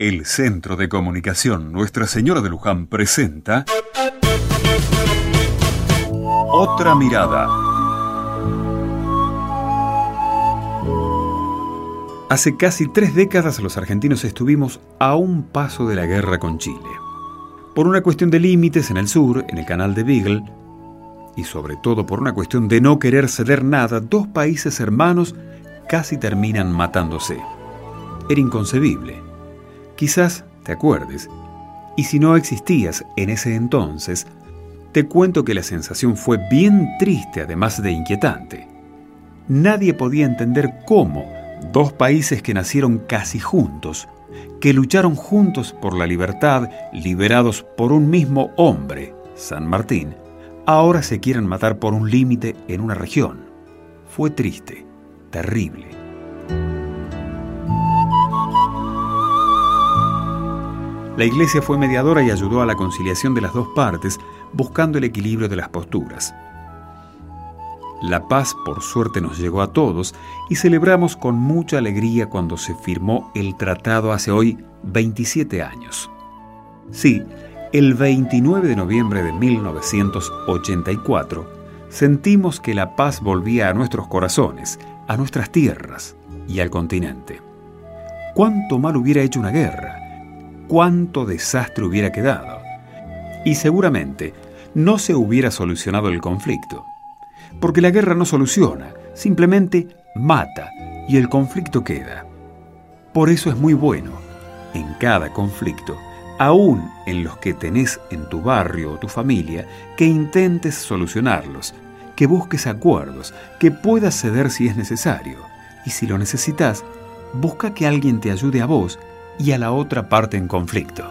El Centro de Comunicación Nuestra Señora de Luján presenta Otra Mirada. Hace casi tres décadas los argentinos estuvimos a un paso de la guerra con Chile. Por una cuestión de límites en el sur, en el canal de Beagle, y sobre todo por una cuestión de no querer ceder nada, dos países hermanos casi terminan matándose. Era inconcebible. Quizás te acuerdes, y si no existías en ese entonces, te cuento que la sensación fue bien triste además de inquietante. Nadie podía entender cómo dos países que nacieron casi juntos, que lucharon juntos por la libertad, liberados por un mismo hombre, San Martín, ahora se quieren matar por un límite en una región. Fue triste, terrible. La iglesia fue mediadora y ayudó a la conciliación de las dos partes, buscando el equilibrio de las posturas. La paz, por suerte, nos llegó a todos y celebramos con mucha alegría cuando se firmó el tratado hace hoy 27 años. Sí, el 29 de noviembre de 1984, sentimos que la paz volvía a nuestros corazones, a nuestras tierras y al continente. ¿Cuánto mal hubiera hecho una guerra? ¿Cuánto desastre hubiera quedado? Y seguramente no se hubiera solucionado el conflicto. Porque la guerra no soluciona, simplemente mata y el conflicto queda. Por eso es muy bueno, en cada conflicto, aún en los que tenés en tu barrio o tu familia, que intentes solucionarlos, que busques acuerdos, que puedas ceder si es necesario. Y si lo necesitas, busca que alguien te ayude a vos y a la otra parte en conflicto.